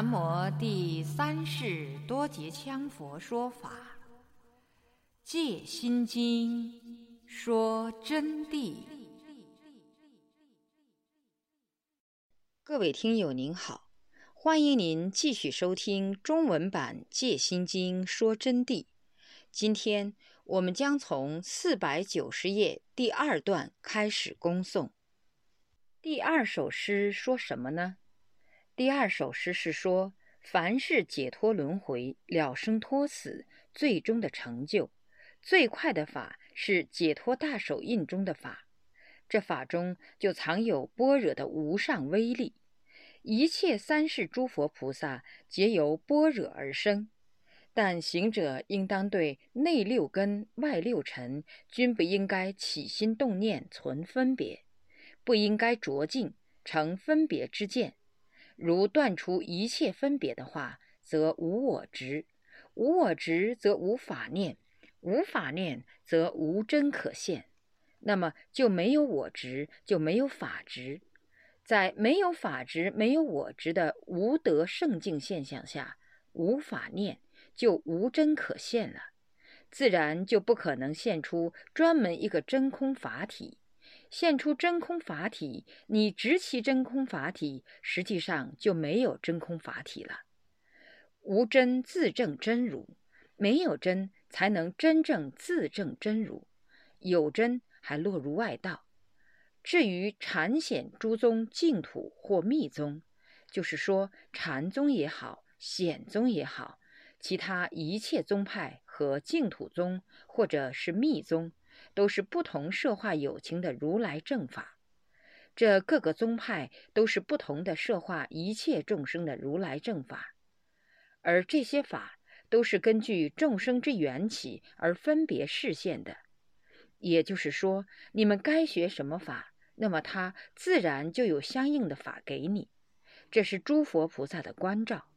南无第三世多杰羌佛说法，《戒心经》说真谛。各位听友您好，欢迎您继续收听中文版《戒心经》说真谛。今天我们将从四百九十页第二段开始恭诵。第二首诗说什么呢？第二首诗是说，凡是解脱轮回、了生脱死，最终的成就，最快的法是解脱大手印中的法。这法中就藏有般若的无上威力。一切三世诸佛菩萨皆由般若而生，但行者应当对内六根、外六尘均不应该起心动念存分别，不应该着境成分别之见。如断除一切分别的话，则无我执；无我执，则无法念；无法念，则无真可现。那么就没有我执，就没有法执。在没有法执、没有我执的无德圣境现象下，无法念就无真可现了，自然就不可能现出专门一个真空法体。现出真空法体，你执其真空法体，实际上就没有真空法体了。无真自证真如，没有真才能真正自证真如，有真还落入外道。至于禅显诸宗净土或密宗，就是说禅宗也好，显宗也好，其他一切宗派和净土宗或者是密宗。都是不同社化友情的如来正法，这各个宗派都是不同的社化一切众生的如来正法，而这些法都是根据众生之缘起而分别示现的。也就是说，你们该学什么法，那么他自然就有相应的法给你。这是诸佛菩萨的关照，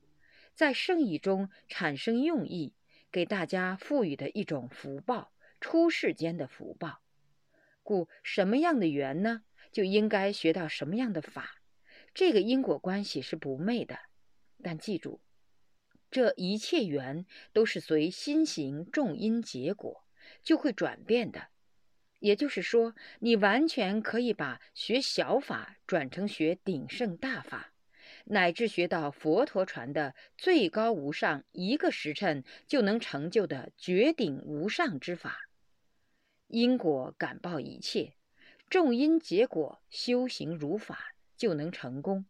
在圣意中产生用意，给大家赋予的一种福报。出世间的福报，故什么样的缘呢，就应该学到什么样的法。这个因果关系是不昧的，但记住，这一切缘都是随心行种因结果，就会转变的。也就是说，你完全可以把学小法转成学鼎盛大法，乃至学到佛陀传的最高无上一个时辰就能成就的绝顶无上之法。因果感报一切，种因结果，修行如法就能成功。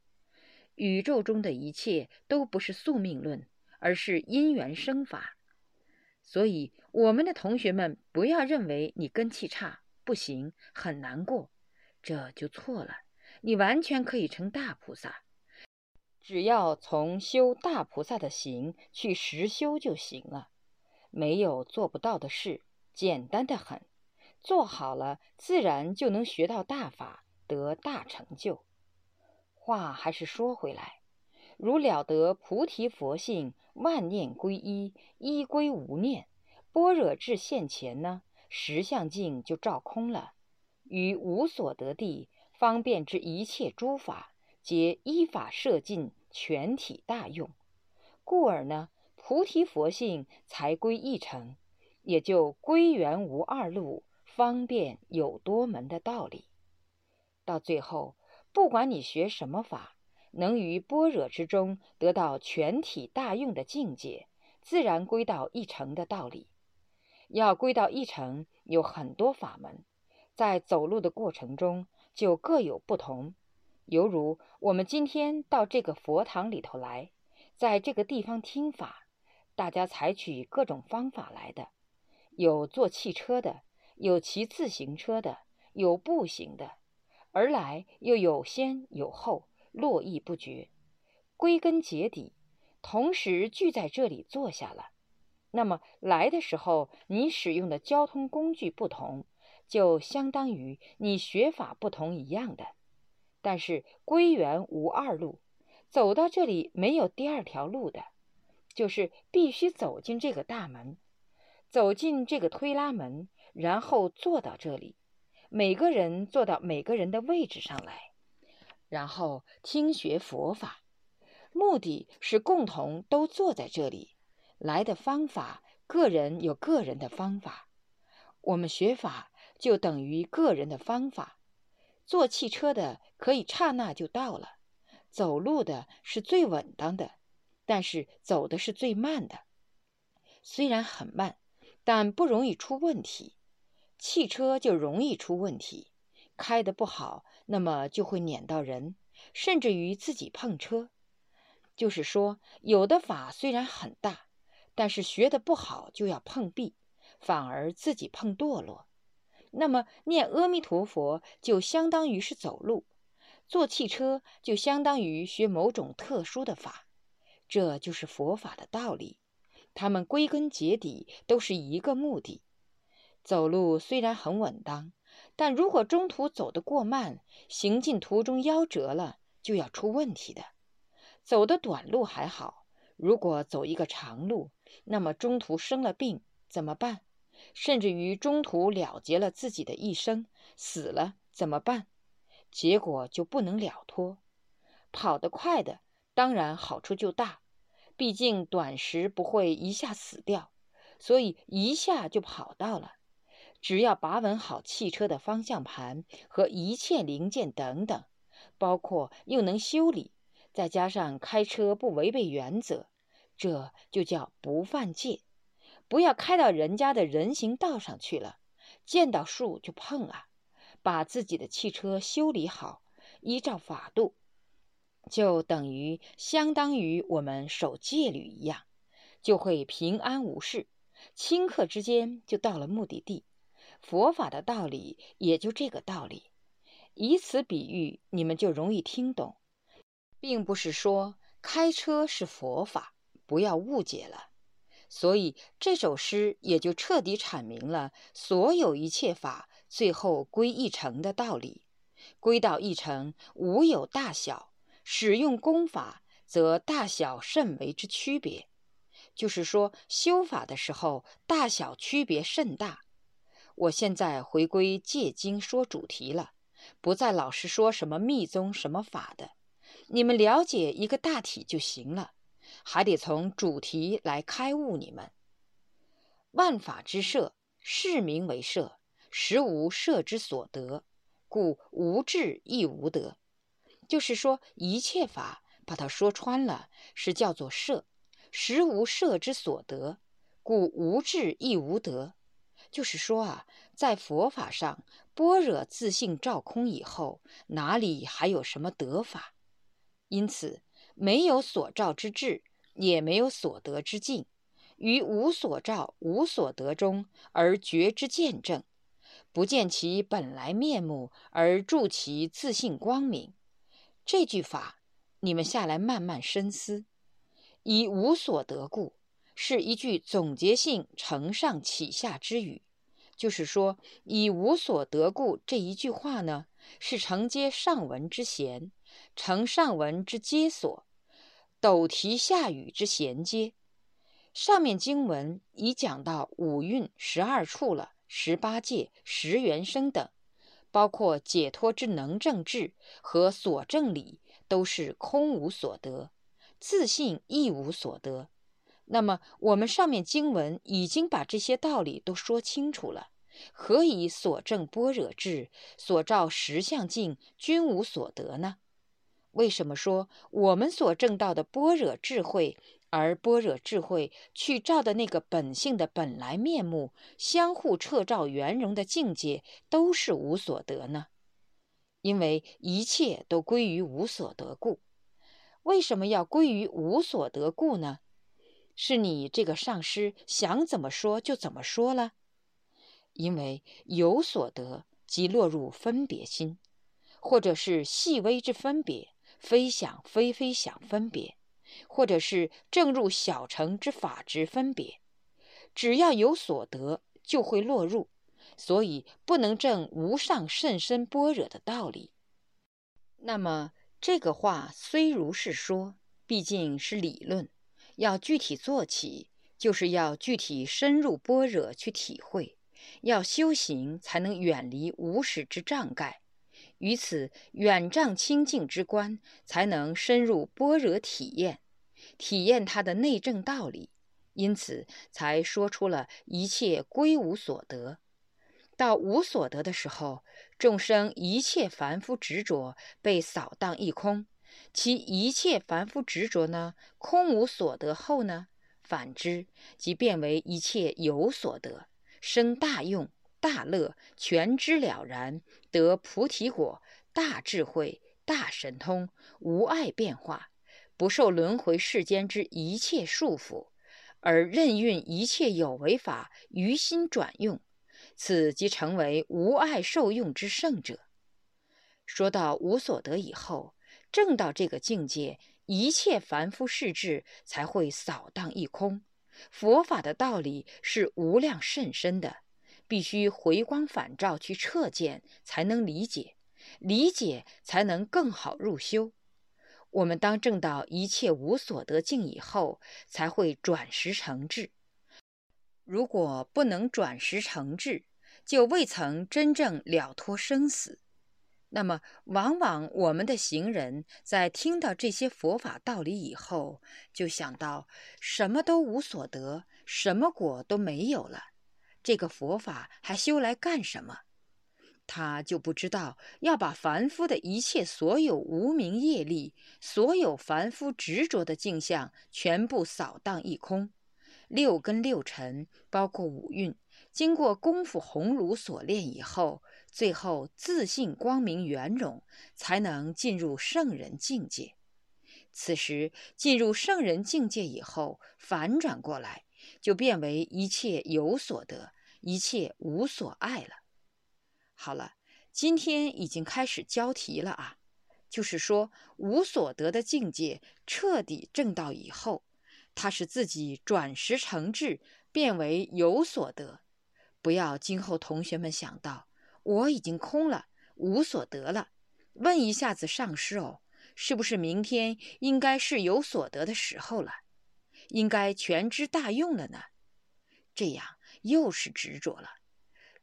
宇宙中的一切都不是宿命论，而是因缘生法。所以，我们的同学们不要认为你根气差不行，很难过，这就错了。你完全可以成大菩萨，只要从修大菩萨的行去实修就行了。没有做不到的事，简单的很。做好了，自然就能学到大法，得大成就。话还是说回来，如了得菩提佛性，万念归一，一归无念，般若智现前呢，实相境就照空了。于无所得地，方便之一切诸法，皆依法摄尽，全体大用。故而呢，菩提佛性才归一成，也就归元无二路。方便有多门的道理，到最后，不管你学什么法，能于般若之中得到全体大用的境界，自然归到一成的道理。要归到一成，有很多法门，在走路的过程中就各有不同。犹如我们今天到这个佛堂里头来，在这个地方听法，大家采取各种方法来的，有坐汽车的。有骑自行车的，有步行的，而来又有先有后，络绎不绝。归根结底，同时聚在这里坐下了。那么来的时候，你使用的交通工具不同，就相当于你学法不同一样的。但是归元无二路，走到这里没有第二条路的，就是必须走进这个大门，走进这个推拉门。然后坐到这里，每个人坐到每个人的位置上来，然后听学佛法。目的是共同都坐在这里。来的方法，个人有个人的方法。我们学法就等于个人的方法。坐汽车的可以刹那就到了，走路的是最稳当的，但是走的是最慢的。虽然很慢，但不容易出问题。汽车就容易出问题，开得不好，那么就会碾到人，甚至于自己碰车。就是说，有的法虽然很大。但是学的不好就要碰壁，反而自己碰堕落。那么念阿弥陀佛就相当于是走路，坐汽车就相当于学某种特殊的法，这就是佛法的道理。他们归根结底都是一个目的。走路虽然很稳当，但如果中途走得过慢，行进途中夭折了，就要出问题的。走的短路还好，如果走一个长路，那么中途生了病怎么办？甚至于中途了结了自己的一生，死了怎么办？结果就不能了脱。跑得快的当然好处就大，毕竟短时不会一下死掉，所以一下就跑到了。只要把稳好汽车的方向盘和一切零件等等，包括又能修理，再加上开车不违背原则。这就叫不犯戒，不要开到人家的人行道上去了，见到树就碰啊！把自己的汽车修理好，依照法度，就等于相当于我们守戒律一样，就会平安无事，顷刻之间就到了目的地。佛法的道理也就这个道理，以此比喻，你们就容易听懂，并不是说开车是佛法。不要误解了，所以这首诗也就彻底阐明了所有一切法最后归一成的道理。归到一成，无有大小，使用功法则大小甚为之区别。就是说，修法的时候，大小区别甚大。我现在回归借经说主题了，不再老是说什么密宗什么法的，你们了解一个大体就行了。还得从主题来开悟你们。万法之设，是名为设，实无设之所得，故无智亦无得。就是说，一切法把它说穿了，是叫做设，实无设之所得，故无智亦无得。就是说啊，在佛法上，般若自性照空以后，哪里还有什么得法？因此，没有所照之智。也没有所得之境，于无所照、无所得中而觉之见证，不见其本来面目而助其自性光明。这句法，你们下来慢慢深思。以无所得故，是一句总结性承上启下之语。就是说，以无所得故这一句话呢，是承接上文之衔，承上文之接所。斗提下语之衔接，上面经文已讲到五蕴十二处了，十八界、十元生等，包括解脱之能证智和所证理，都是空无所得，自信亦无所得。那么我们上面经文已经把这些道理都说清楚了，何以所证般若智、所照实相境均无所得呢？为什么说我们所证到的般若智慧，而般若智慧去照的那个本性的本来面目，相互彻照圆融的境界，都是无所得呢？因为一切都归于无所得故。为什么要归于无所得故呢？是你这个上师想怎么说就怎么说了。因为有所得，即落入分别心，或者是细微之分别。非想非非想分别，或者是正入小乘之法执分别，只要有所得，就会落入，所以不能证无上甚深般若的道理。那么这个话虽如是说，毕竟是理论，要具体做起，就是要具体深入般若去体会，要修行才能远离无始之障盖。于此远障清净之观，才能深入般若体验，体验它的内证道理。因此，才说出了一切归无所得。到无所得的时候，众生一切凡夫执着被扫荡一空，其一切凡夫执着呢，空无所得后呢，反之即变为一切有所得，生大用、大乐、全知了然，得菩提果、大智慧、大神通，无碍变化，不受轮回世间之一切束缚。而任运一切有为法于心转用，此即成为无碍受用之圣者。说到无所得以后，正到这个境界，一切凡夫世智才会扫荡一空。佛法的道理是无量甚深的，必须回光返照去彻见，才能理解，理解才能更好入修。我们当证到一切无所得境以后，才会转识成智。如果不能转识成智，就未曾真正了脱生死。那么，往往我们的行人在听到这些佛法道理以后，就想到什么都无所得，什么果都没有了，这个佛法还修来干什么？他就不知道要把凡夫的一切所有无名业力，所有凡夫执着的镜像全部扫荡一空。六根六尘，包括五蕴，经过功夫红炉所炼以后，最后自信光明圆融，才能进入圣人境界。此时进入圣人境界以后，反转过来，就变为一切有所得，一切无所爱了。好了，今天已经开始教题了啊，就是说无所得的境界彻底证到以后，他是自己转识成智，变为有所得。不要今后同学们想到我已经空了，无所得了，问一下子上师哦，是不是明天应该是有所得的时候了，应该全知大用了呢？这样又是执着了，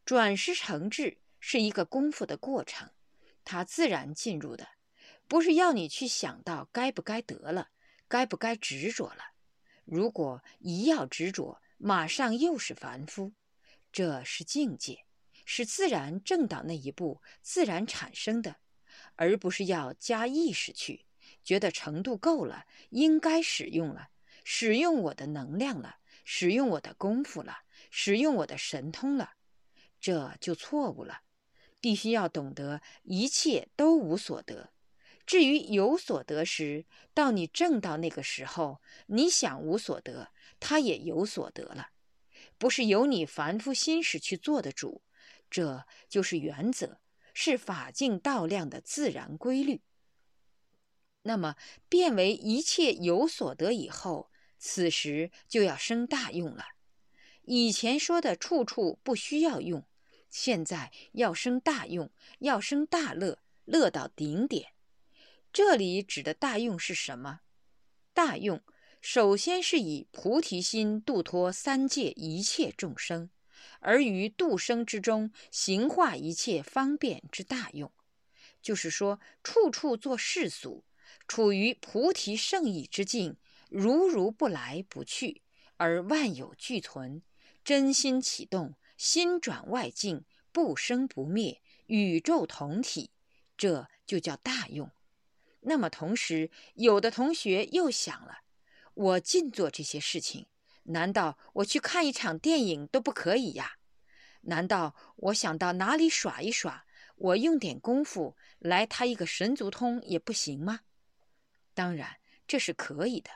转识成智。是一个功夫的过程，它自然进入的，不是要你去想到该不该得了，该不该执着了。如果一要执着，马上又是凡夫。这是境界，是自然正到那一步自然产生的，而不是要加意识去，觉得程度够了，应该使用了，使用我的能量了，使用我的功夫了，使用我的神通了，这就错误了。必须要懂得一切都无所得，至于有所得时，到你正到那个时候，你想无所得，他也有所得了，不是由你凡夫心识去做的主，这就是原则，是法境道量的自然规律。那么变为一切有所得以后，此时就要生大用了。以前说的处处不需要用。现在要生大用，要生大乐，乐到顶点。这里指的大用是什么？大用首先是以菩提心度脱三界一切众生，而于度生之中行化一切方便之大用。就是说，处处做世俗，处于菩提圣意之境，如如不来不去，而万有俱存，真心启动。心转外境，不生不灭，宇宙同体，这就叫大用。那么同时，有的同学又想了：我尽做这些事情，难道我去看一场电影都不可以呀？难道我想到哪里耍一耍，我用点功夫来他一个神足通也不行吗？当然，这是可以的。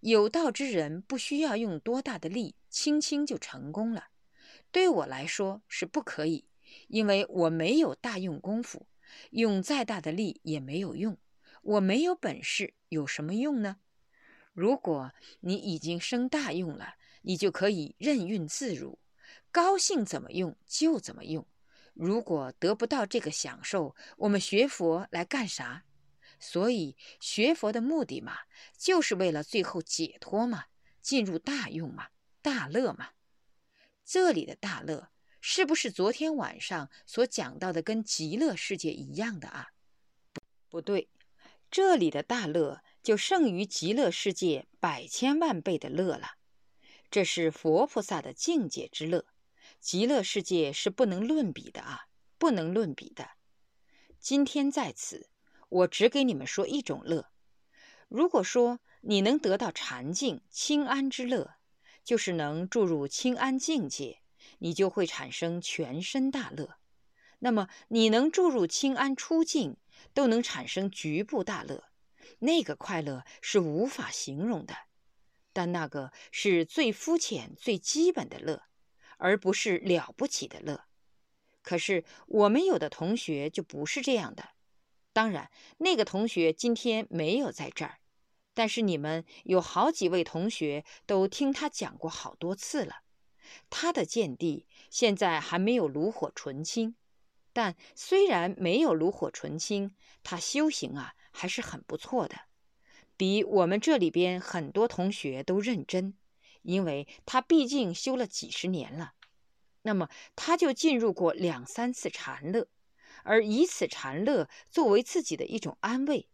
有道之人不需要用多大的力，轻轻就成功了。对我来说是不可以，因为我没有大用功夫，用再大的力也没有用。我没有本事，有什么用呢？如果你已经生大用了，你就可以任运自如，高兴怎么用就怎么用。如果得不到这个享受，我们学佛来干啥？所以学佛的目的嘛，就是为了最后解脱嘛，进入大用嘛，大乐嘛。这里的大乐是不是昨天晚上所讲到的跟极乐世界一样的啊？不，不对，这里的大乐就胜于极乐世界百千万倍的乐了。这是佛菩萨的境界之乐，极乐世界是不能论比的啊，不能论比的。今天在此，我只给你们说一种乐。如果说你能得到禅境清安之乐，就是能注入清安境界，你就会产生全身大乐。那么你能注入清安出境，都能产生局部大乐，那个快乐是无法形容的。但那个是最肤浅、最基本的乐，而不是了不起的乐。可是我们有的同学就不是这样的。当然，那个同学今天没有在这儿。但是你们有好几位同学都听他讲过好多次了，他的见地现在还没有炉火纯青，但虽然没有炉火纯青，他修行啊还是很不错的，比我们这里边很多同学都认真，因为他毕竟修了几十年了，那么他就进入过两三次禅乐，而以此禅乐作为自己的一种安慰。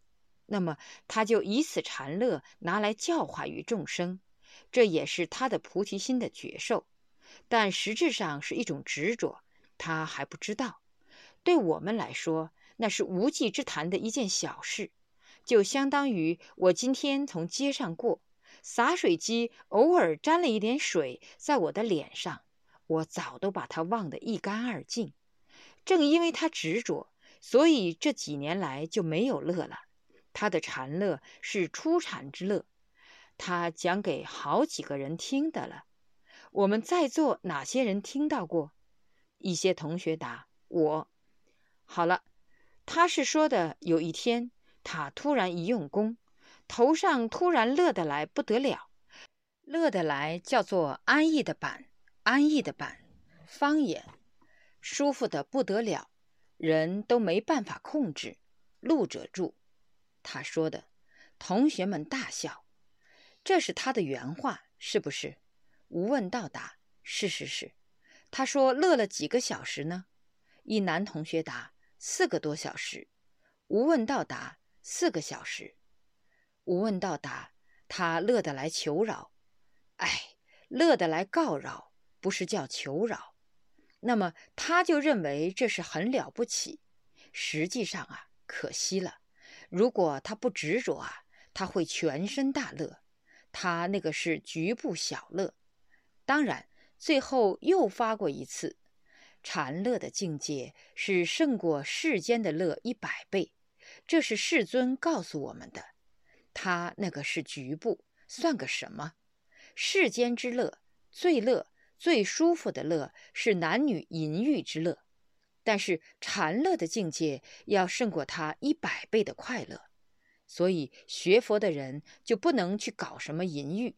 那么他就以此禅乐拿来教化于众生，这也是他的菩提心的觉受，但实质上是一种执着，他还不知道。对我们来说，那是无稽之谈的一件小事，就相当于我今天从街上过，洒水机偶尔沾了一点水在我的脸上，我早都把它忘得一干二净。正因为他执着，所以这几年来就没有乐了。他的禅乐是初禅之乐，他讲给好几个人听的了。我们在座哪些人听到过？一些同学答：“我。”好了，他是说的，有一天他突然一用功，头上突然乐得来不得了，乐得来叫做安逸的板，安逸的板，方言，舒服的不得了，人都没办法控制。路者住。他说的，同学们大笑。这是他的原话，是不是？无问到答，是是是。他说乐了几个小时呢？一男同学答：四个多小时。无问到达：四个小时。无问到达：他乐得来求饶。哎，乐得来告饶，不是叫求饶。那么他就认为这是很了不起。实际上啊，可惜了。如果他不执着啊，他会全身大乐。他那个是局部小乐。当然，最后又发过一次，禅乐的境界是胜过世间的乐一百倍。这是世尊告诉我们的。他那个是局部，算个什么？世间之乐，最乐、最舒服的乐是男女淫欲之乐。但是禅乐的境界要胜过他一百倍的快乐，所以学佛的人就不能去搞什么淫欲。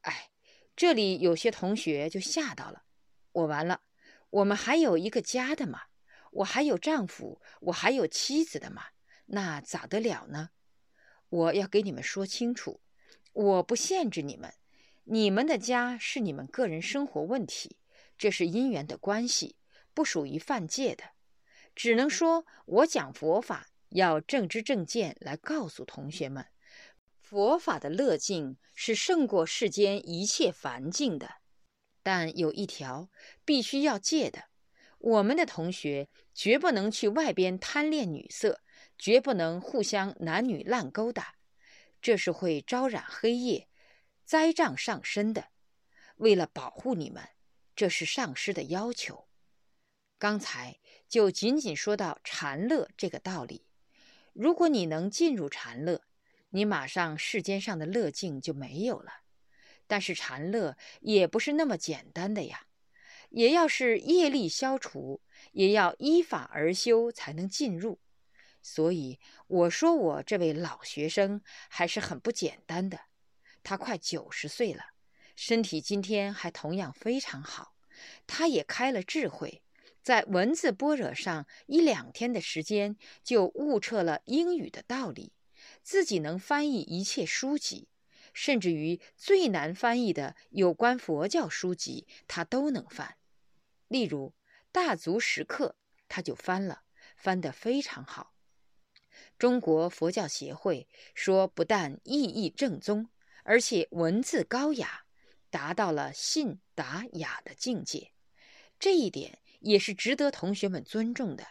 哎，这里有些同学就吓到了，我完了，我们还有一个家的嘛，我还有丈夫，我还有妻子的嘛，那咋得了呢？我要给你们说清楚，我不限制你们，你们的家是你们个人生活问题，这是因缘的关系。不属于犯戒的，只能说我讲佛法要正知正见来告诉同学们，佛法的乐境是胜过世间一切凡境的。但有一条必须要戒的，我们的同学绝不能去外边贪恋女色，绝不能互相男女滥勾搭，这是会招染黑夜、灾障上身的。为了保护你们，这是上师的要求。刚才就仅仅说到禅乐这个道理。如果你能进入禅乐，你马上世间上的乐境就没有了。但是禅乐也不是那么简单的呀，也要是业力消除，也要依法而修才能进入。所以我说我这位老学生还是很不简单的。他快九十岁了，身体今天还同样非常好。他也开了智慧。在文字般若上一两天的时间，就悟彻了英语的道理，自己能翻译一切书籍，甚至于最难翻译的有关佛教书籍，他都能翻。例如“大足石刻”，他就翻了，翻得非常好。中国佛教协会说，不但意义正宗，而且文字高雅，达到了信达雅的境界。这一点也是值得同学们尊重的。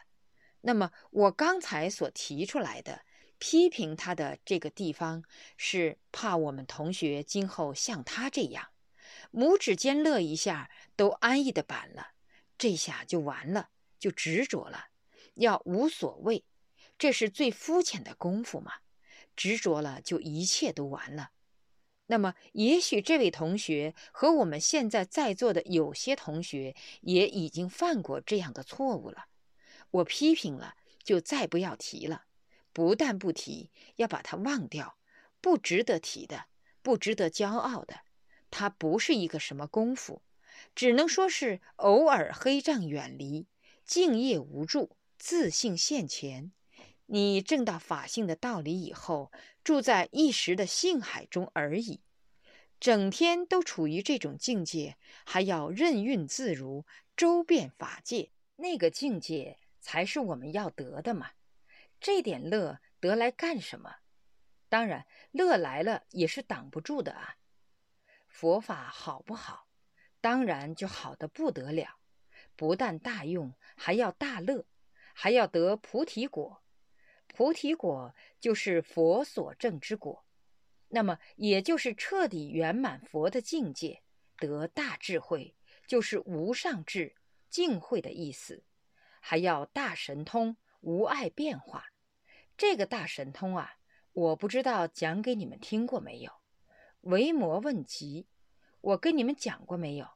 那么，我刚才所提出来的批评他的这个地方，是怕我们同学今后像他这样，拇指尖乐一下都安逸的板了，这下就完了，就执着了，要无所谓。这是最肤浅的功夫嘛？执着了就一切都完了。那么，也许这位同学和我们现在在座的有些同学也已经犯过这样的错误了。我批评了，就再不要提了。不但不提，要把它忘掉，不值得提的，不值得骄傲的。它不是一个什么功夫，只能说是偶尔黑障远离，敬业无助，自信现前。你证到法性的道理以后，住在一时的性海中而已，整天都处于这种境界，还要任运自如，周遍法界，那个境界才是我们要得的嘛。这点乐得来干什么？当然，乐来了也是挡不住的啊。佛法好不好？当然就好的不得了，不但大用，还要大乐，还要得菩提果。菩提果就是佛所证之果，那么也就是彻底圆满佛的境界，得大智慧，就是无上智净慧的意思。还要大神通，无碍变化。这个大神通啊，我不知道讲给你们听过没有？维摩问疾，我跟你们讲过没有？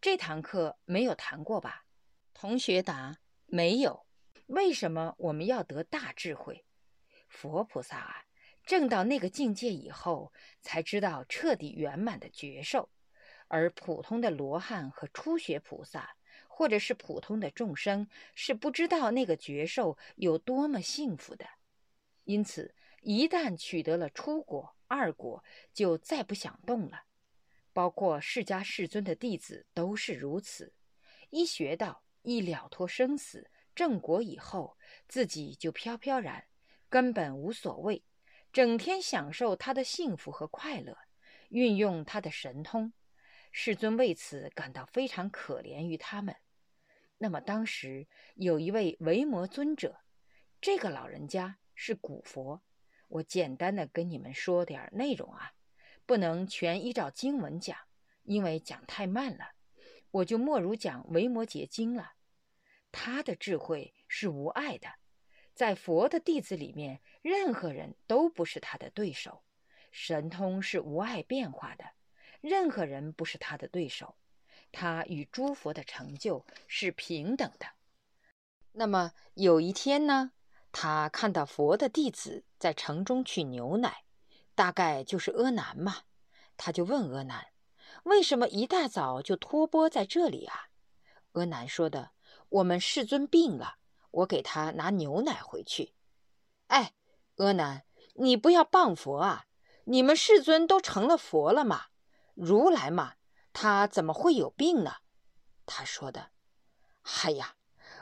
这堂课没有谈过吧？同学答：没有。为什么我们要得大智慧？佛菩萨啊，证到那个境界以后，才知道彻底圆满的觉受；而普通的罗汉和初学菩萨，或者是普通的众生，是不知道那个觉受有多么幸福的。因此，一旦取得了初果、二果，就再不想动了。包括释迦世尊的弟子都是如此，一学到，一了脱生死。正果以后，自己就飘飘然，根本无所谓，整天享受他的幸福和快乐，运用他的神通。世尊为此感到非常可怜于他们。那么当时有一位维摩尊者，这个老人家是古佛，我简单的跟你们说点内容啊，不能全依照经文讲，因为讲太慢了，我就莫如讲维摩诘经了。他的智慧是无碍的，在佛的弟子里面，任何人都不是他的对手。神通是无碍变化的，任何人不是他的对手。他与诸佛的成就是平等的。那么有一天呢，他看到佛的弟子在城中取牛奶，大概就是阿难嘛，他就问阿难：“为什么一大早就托钵在这里啊？”阿难说的。我们世尊病了，我给他拿牛奶回去。哎，阿难，你不要谤佛啊！你们世尊都成了佛了嘛？如来嘛，他怎么会有病呢？他说的。哎呀，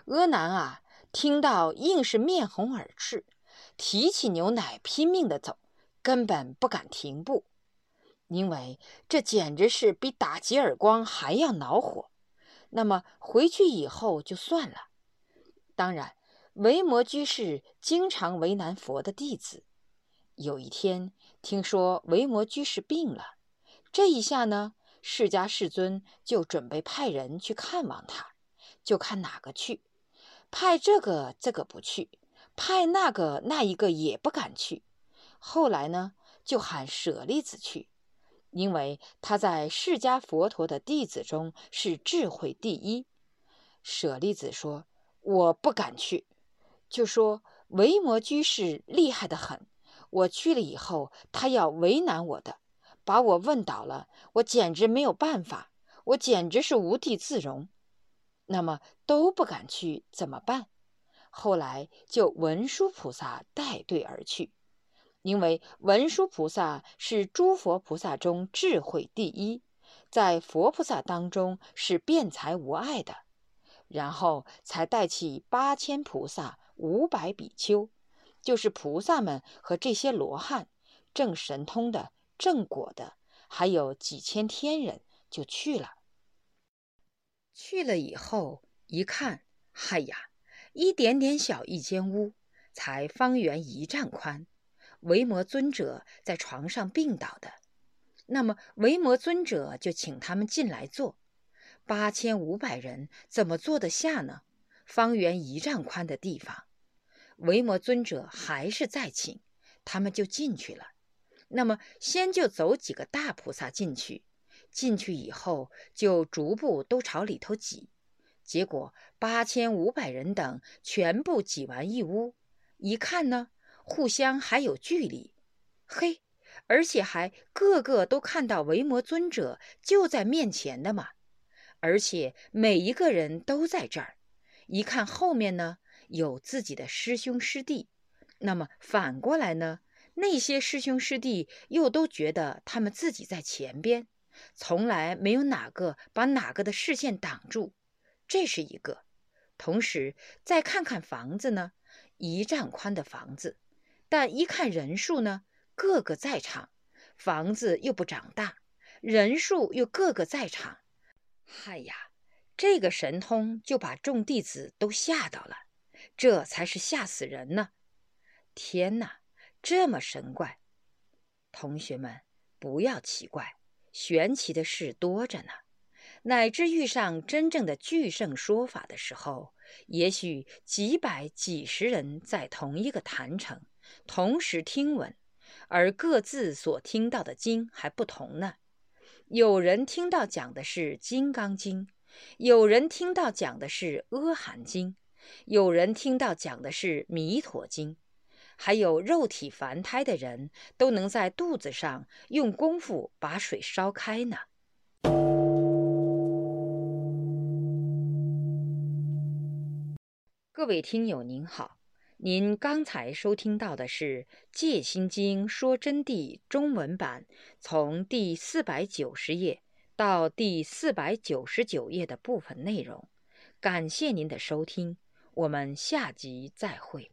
阿难啊，听到硬是面红耳赤，提起牛奶拼命的走，根本不敢停步，因为这简直是比打几耳光还要恼火。那么回去以后就算了。当然，维摩居士经常为难佛的弟子。有一天听说维摩居士病了，这一下呢，释迦世尊就准备派人去看望他，就看哪个去。派这个这个不去，派那个那一个也不敢去。后来呢，就喊舍利子去。因为他在释迦佛陀的弟子中是智慧第一，舍利子说：“我不敢去。”就说维摩居士厉害的很，我去了以后，他要为难我的，把我问倒了，我简直没有办法，我简直是无地自容。那么都不敢去，怎么办？后来就文殊菩萨带队而去。因为文殊菩萨是诸佛菩萨中智慧第一，在佛菩萨当中是辩才无碍的。然后才带起八千菩萨、五百比丘，就是菩萨们和这些罗汉、正神通的、正果的，还有几千天人，就去了。去了以后一看，嗨呀，一点点小一间屋，才方圆一丈宽，维摩尊者在床上病倒的。那么维摩尊者就请他们进来坐。八千五百人怎么坐得下呢？方圆一丈宽的地方，维摩尊者还是再请，他们就进去了。那么先就走几个大菩萨进去，进去以后就逐步都朝里头挤，结果八千五百人等全部挤完一屋，一看呢，互相还有距离，嘿，而且还个个都看到维摩尊者就在面前的嘛。而且每一个人都在这儿，一看后面呢有自己的师兄师弟，那么反过来呢，那些师兄师弟又都觉得他们自己在前边，从来没有哪个把哪个的视线挡住，这是一个。同时再看看房子呢，一丈宽的房子，但一看人数呢，个个在场，房子又不长大，人数又个个在场。嗨呀，这个神通就把众弟子都吓到了，这才是吓死人呢！天哪，这么神怪！同学们不要奇怪，玄奇的事多着呢。乃至遇上真正的巨圣说法的时候，也许几百、几十人在同一个坛城，同时听闻，而各自所听到的经还不同呢。有人听到讲的是《金刚经》，有人听到讲的是《阿含经》，有人听到讲的是《弥陀经》，还有肉体凡胎的人都能在肚子上用功夫把水烧开呢。各位听友您好。您刚才收听到的是《戒心经说真谛》中文版，从第四百九十页到第四百九十九页的部分内容。感谢您的收听，我们下集再会。